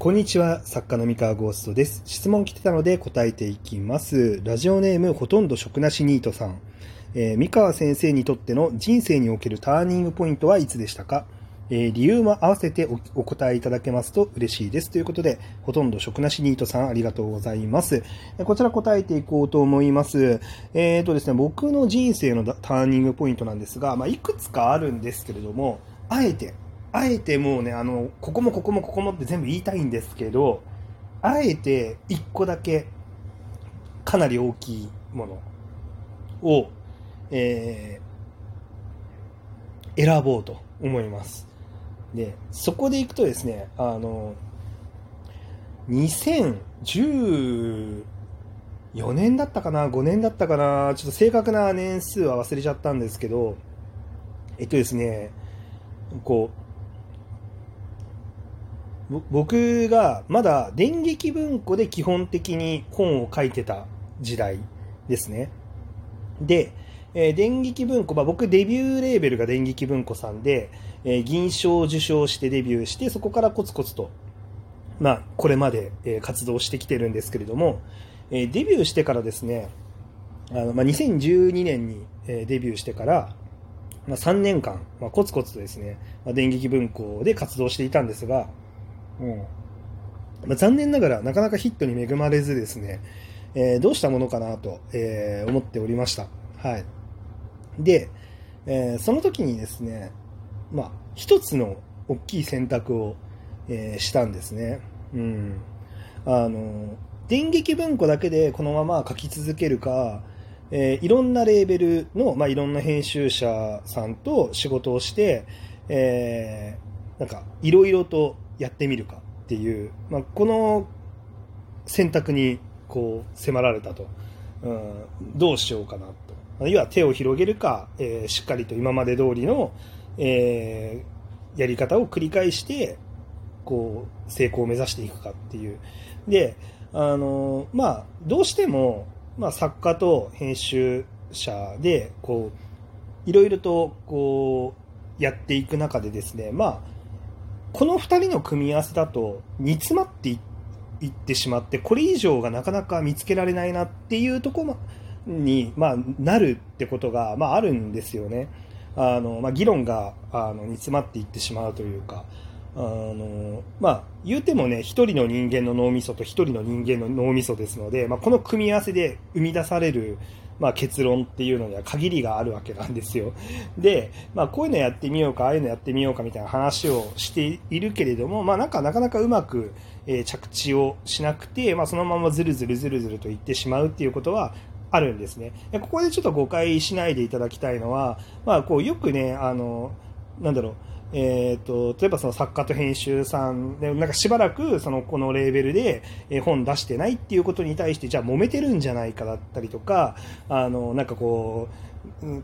こんにちは、作家の三河ゴーストです。質問来てたので答えていきます。ラジオネームほとんど食なしニートさん。えー三河先生にとっての人生におけるターニングポイントはいつでしたか、えー理由も合わせてお答えいただけますと嬉しいです。ということで、ほとんど食なしニートさんありがとうございます。こちら答えていこうと思います。えーとですね、僕の人生のターニングポイントなんですが、まあ、いくつかあるんですけれども、あえて、あえてもうね、あの、ここもここもここもって全部言いたいんですけど、あえて一個だけかなり大きいものを、えー選ぼうと思います。で、そこでいくとですね、あの、2014年だったかな、5年だったかな、ちょっと正確な年数は忘れちゃったんですけど、えっとですね、こう、僕がまだ電撃文庫で基本的に本を書いてた時代ですね。で、えー電撃文庫、まあ、僕デビューレーベルが電撃文庫さんで、えー銀賞を受賞してデビューして、そこからコツコツと、まあ、これまで、え活動してきてるんですけれども、えデビューしてからですね、あのまあ、2012年に、えデビューしてから、まあ、3年間、まあ、コツコツとですね、まあ、電撃文庫で活動していたんですが、まあ、残念ながらなかなかヒットに恵まれずですね、えーどうしたものかなと、えー思っておりました。はい。で、えーその時にですね、まあ、一つの大きい選択を、えしたんですね。うん。あの、電撃文庫だけでこのまま書き続けるか、えいろんなレーベルの、まあ、いろんな編集者さんと仕事をして、えなんか、いろいろとやってみるかっていう、まあ、この選択に、こう、迫られたと。うん、どうしようかなと。要は手を広げるか、えーしっかりと今まで通りの、えーやり方を繰り返して、こう、成功を目指していくかっていう。で、あのまあ、どうしても、まあ、作家と編集者で、こう、いろいろと、こう、やっていく中でですね、まあ、この二人の組み合わせだと煮詰まっていってしまって、これ以上がなかなか見つけられないなっていうところに、まあ、なるってことが、まあ、あるんですよね。あの、まあ、議論が、あの、煮詰まっていってしまうというか、あの、まあ、言うてもね、一人の人間の脳みそと一人の人間の脳みそですので、まあ、この組み合わせで生み出される、まあ、結論っていうのには限りがあるわけなんですよ。で、まあ、こういうのやってみようか、ああいうのやってみようかみたいな話をしているけれども、まあ、なんかなかなかうまく、え着地をしなくて、まあ、そのままずるずるずるずると言ってしまうっていうことはあるんですね。でここでちょっと誤解しないでいただきたいのは、まあ、こうよくね、あの、なんだろう、えー、と例えばその作家と編集さんでなんかしばらくそのこのレーベルでえー本出してないっていうことに対してじゃあ揉めてるんじゃないかだったりとかあのなんかこう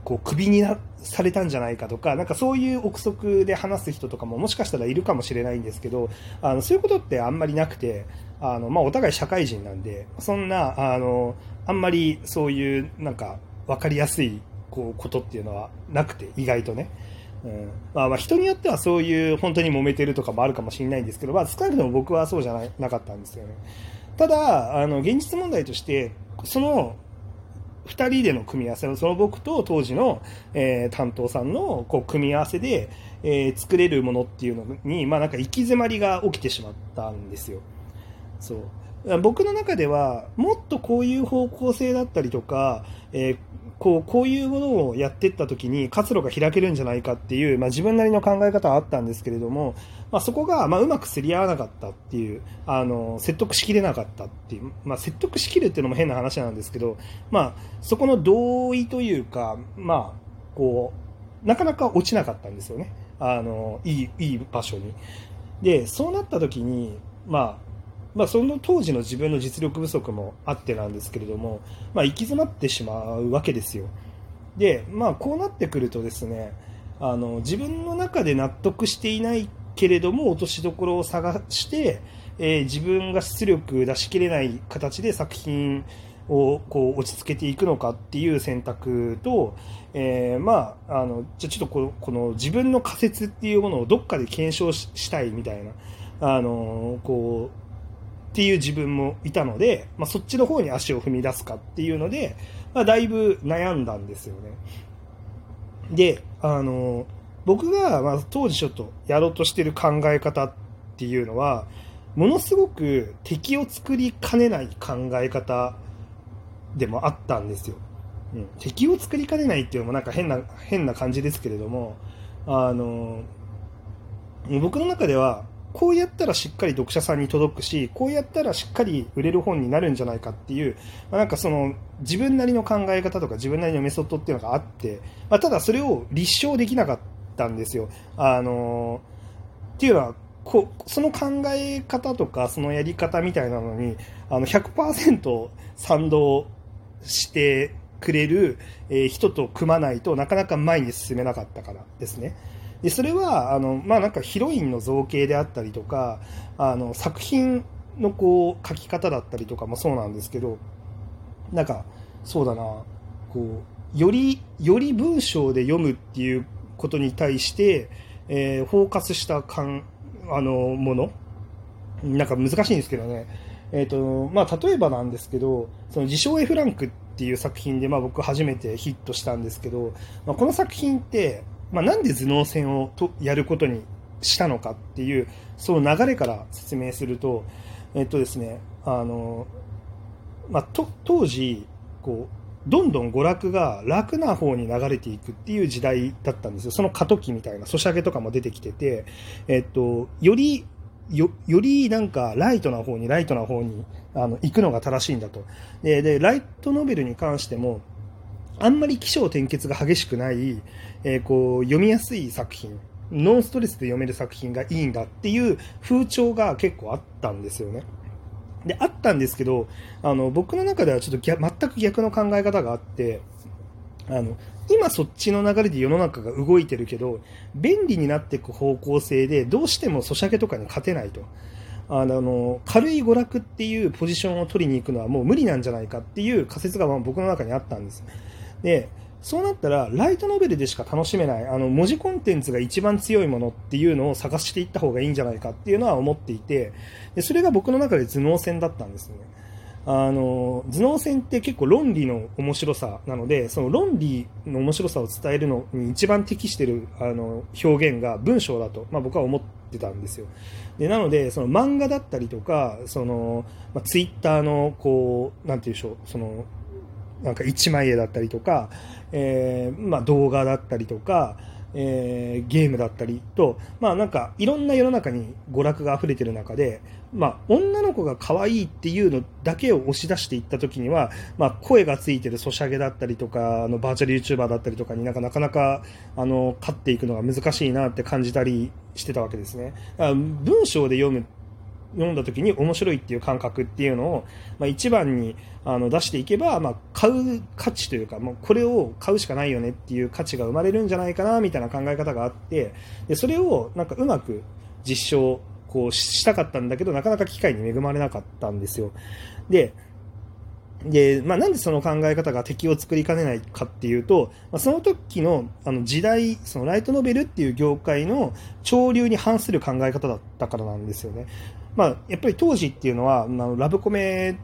こうクビになされたんじゃないかとかなんかそういう憶測で話す人とかももしかしたらいるかもしれないんですけどあのそういうことってあんまりなくてあの、まあ、お互い社会人なんでそんなあのあんまりそういうなんか分かりやすいこうことっていうのはなくて意外とね。うんまあ、まあ人によってはそういう本当に揉めてるとかもあるかもしれないんですけど、まあ、少なくとも僕はそうじゃななかったんですよね。ただ、あの現実問題として、その2人での組み合わせの、その僕と当時の、えー担当さんのこう組み合わせで、えー作れるものっていうのに、まあ、なんか行き詰まりが起きてしまったんですよ。そう僕の中ではもっとこういう方向性だったりとか、えーこうこういうものをやっていった時に活路が開けるんじゃないかっていう、まあ、自分なりの考え方はあったんですけれども、まあ、そこが、まあ、うまくすり合わなかったっていうあの説得しきれなかったっていう、まあ、説得しきるっていうのも変な話なんですけど、まあ、そこの同意というか、まあ、こうなかなか落ちなかったんですよねあのいいいい場所に。でそうなった時に、まあまあ、その当時の自分の実力不足もあってなんですけれども、まあ、行き詰まってしまうわけですよ。で、まあ、こうなってくるとですねあの自分の中で納得していないけれども落としどころを探して、えー自分が出力出し切れない形で作品をこう落ち着けていくのかっていう選択と、えーまあ、あのじゃちょっとこのこの自分の仮説っていうものをどっかで検証ししたいみたいなあのこうっていう自分もいたので、まあ、そっちの方に足を踏み出すかっていうので、まあ、だいぶ悩んだんですよね。で、あの、僕が、ま、当時ちょっとやろうとしてる考え方っていうのは、ものすごく敵を作りかねない考え方でもあったんですよ。うん、敵を作りかねないっていうのもなんか変な、変な感じですけれども、あの、僕の中では、こうやったらしっかり読者さんに届くし、こうやったらしっかり売れる本になるんじゃないかっていう、まあ、なんかその自分なりの考え方とか自分なりのメソッドっていうのがあって、まあ、ただそれを立証できなかったんですよ。あのっていうのはこその考え方とかそのやり方みたいなのにあの100%賛同してくれる、え人と組まないとなかなか前に進めなかったからですね。でそれはあの、まあ、なんかヒロインの造形であったりとかあの作品のこう書き方だったりとかもそうなんですけどなんかそうだなこうよりより文章で読むっていうことに対して、えー、フォーカスしたかんあのものなんか難しいんですけどね、えーとまあ、例えばなんですけどその自称 F ランクっていう作品で、まあ、僕初めてヒットしたんですけど、まあ、この作品ってまあ、なんで頭脳戦をとやることにしたのかっていうその流れから説明すると、えっとですねあのまあ、と当時こうどんどん娯楽が楽な方に流れていくっていう時代だったんですよ。その過渡期みたいな、ソシャゲとかも出てきてて、えっと、より、よ、よりなんかライトな方に、ライトな方に、あの、行くのが正しいんだと。で、で、ライトノベルに関しても、あんまり起承転結が激しくない、えー、こう読みやすい作品ノンストレスで読める作品がいいんだっていう風潮が結構あったんですよね。で、あったんですけど、あの、僕の中ではちょっと全く逆の考え方があって、あの、今そっちの流れで世の中が動いてるけど、便利になっていく方向性で、どうしてもソシャゲとかに勝てないと。あの、軽い娯楽っていうポジションを取りに行くのはもう無理なんじゃないかっていう仮説が僕の中にあったんです。で、そうなったら、ライトノベルでしか楽しめない、あの、文字コンテンツが一番強いものっていうのを探していった方がいいんじゃないかっていうのは思っていて、でそれが僕の中で頭脳戦だったんですね。あの、頭脳戦って結構論理の面白さなので、その論理の面白さを伝えるのに一番適してるあの表現が文章だと、まあ、僕は思ってたんですよ。で、なので、その漫画だったりとか、その、まあ、ツイッターの、こう、なんていうんでしょう、その、なんか一枚絵だったりとか、えー、まあ、動画だったりとか、えー、ゲームだったりと、まあなんかいろんな世の中に娯楽が溢れてる中で、まあ女の子が可愛いっていうのだけを押し出していった時には、まあ声がついてるソシャゲだったりとか、あのバーチャル YouTuber だったりとかになんかなかなかあの勝っていくのが難しいなって感じたりしてたわけですね。文章で読む読んだ時に面白いっていう感覚っていうのを、まあ、一番にあの出していけば、まあ、買う価値というかもうこれを買うしかないよねっていう価値が生まれるんじゃないかなみたいな考え方があってでそれをなんかうまく実証こうしたかったんだけどなかなか機会に恵まれなかったんですよ。でで、まあ、なんでその考え方が敵を作りかねないかっていうと、まあ、その時のあの時代、そのライトノベルっていう業界の潮流に反する考え方だったからなんですよね。まあ、やっぱり当時っていうのは、あラブコメ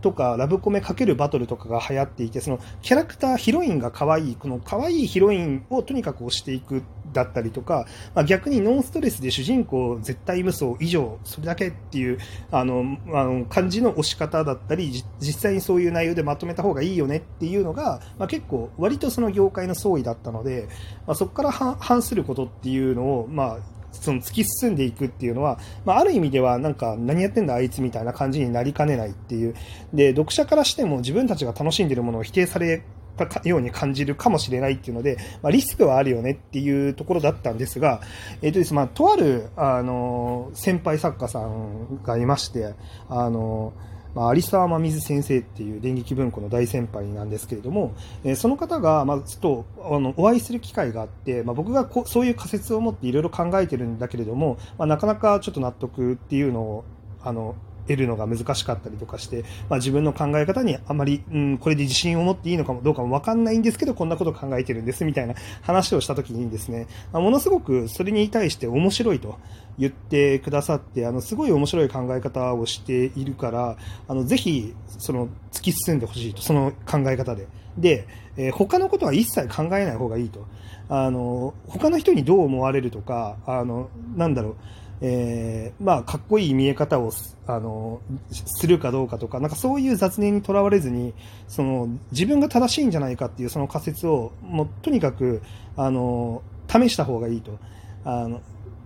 とか、ラブコメかけるバトルとかが流行っていて、そのキャラクター、ヒロインが可愛い、この可愛いヒロインをとにかく押していくだったりとか、まあ、逆にノンストレスで主人公絶対無双以上、それだけっていう、あの、あの感じの押し方だったり、実際にそういう内容でまとめた方がいいよねっていうのが、まあ、結構割とその業界の総意だったので、まあ、そこから反することっていうのを、まあ、その突き進んでいくっていうのは、まあ、ある意味ではなんか何やってんだあいつみたいな感じになりかねないっていう。で、読者からしても自分たちが楽しんでるものを否定されたように感じるかもしれないっていうので、まあ、リスクはあるよねっていうところだったんですが、えっ、ー、とですまあ、とある、あの、先輩作家さんがいまして、あの、まあ、有沢真水先生っていう電撃文庫の大先輩なんですけれども、えー、その方が、まあ、ちょっとあのお会いする機会があって、まあ、僕がこそういう仮説を持っていろいろ考えてるんだけれども、まあ、なかなかちょっと納得っていうのをあの得るのが難しかったりとかして、まあ、自分の考え方にあまり、うん、これで自信を持っていいのかもどうかもわかんないんですけど、こんなこと考えてるんですみたいな話をした時にですね、まあ、ものすごくそれに対して面白いと言ってくださって、あの、すごい面白い考え方をしているから、あの、ぜひ、その、突き進んでほしいと、その考え方で。で、えー、他のことは一切考えない方がいいと。あの、他の人にどう思われるとか、あの、なんだろう、えー、まあ、かっこいい見え方を、あの、するかどうかとか、なんかそういう雑念にとらわれずに、その、自分が正しいんじゃないかっていうその仮説を、もう、とにかく、あの、試した方がいいと。あの、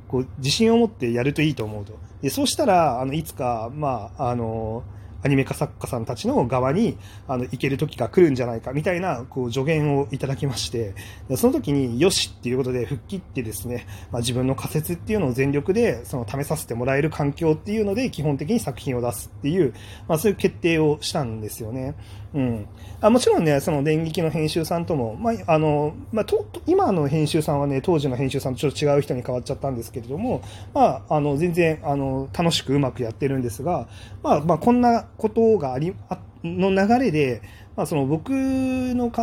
こう、自信を持ってやるといいと思うと。で、そうしたら、あの、いつか、まあ、あの、アニメ化作家さんたちの側に、あの、行ける時が来るんじゃないか、みたいな、こう、助言をいただきまして、その時に、よしっていうことで、吹っ切ってですね、まあ、自分の仮説っていうのを全力で、その、試させてもらえる環境っていうので、基本的に作品を出すっていう、まあ、そういう決定をしたんですよね。うん。あもちろんね、その電撃の編集さんとも、まあ、あの、まあ、と、今の編集さんはね、当時の編集さんとちょっと違う人に変わっちゃったんですけれども、まあ、あの、全然、あの、楽しくうまくやってるんですが、まあ、まあ、こんなことがあり、あの流れで、まあ、その僕の考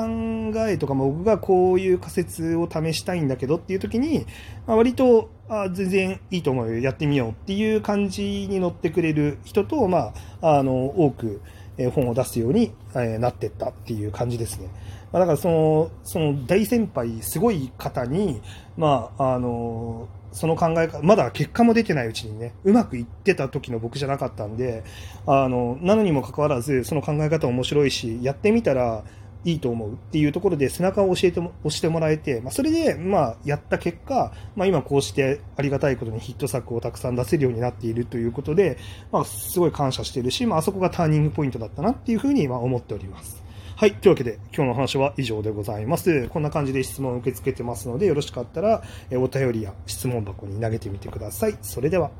えとか、僕がこういう仮説を試したいんだけどっていう時に、まあ、割と、あ全然いいと思うよ、やってみようっていう感じに乗ってくれる人と、まあ、あの、多く、本を出すようになってったっていう感じですね。だからその、その大先輩、すごい方に、まあ、あの、その考え方、まだ結果も出てないうちにね、うまくいってた時の僕じゃなかったんで、あの、なのにもかかわらず、その考え方面白いし、やってみたら、いいと思うっていうところで背中を教えても、押してもらえて、まあ、それで、まあ、やった結果、まあ、今こうしてありがたいことにヒット作をたくさん出せるようになっているということで、まあ、すごい感謝してるし、まあ、あそこがターニングポイントだったなっていうふうに、まあ、思っております。はい。というわけで、今日の話は以上でございます。こんな感じで質問を受け付けてますので、よろしかったら、お便りや質問箱に投げてみてください。それでは。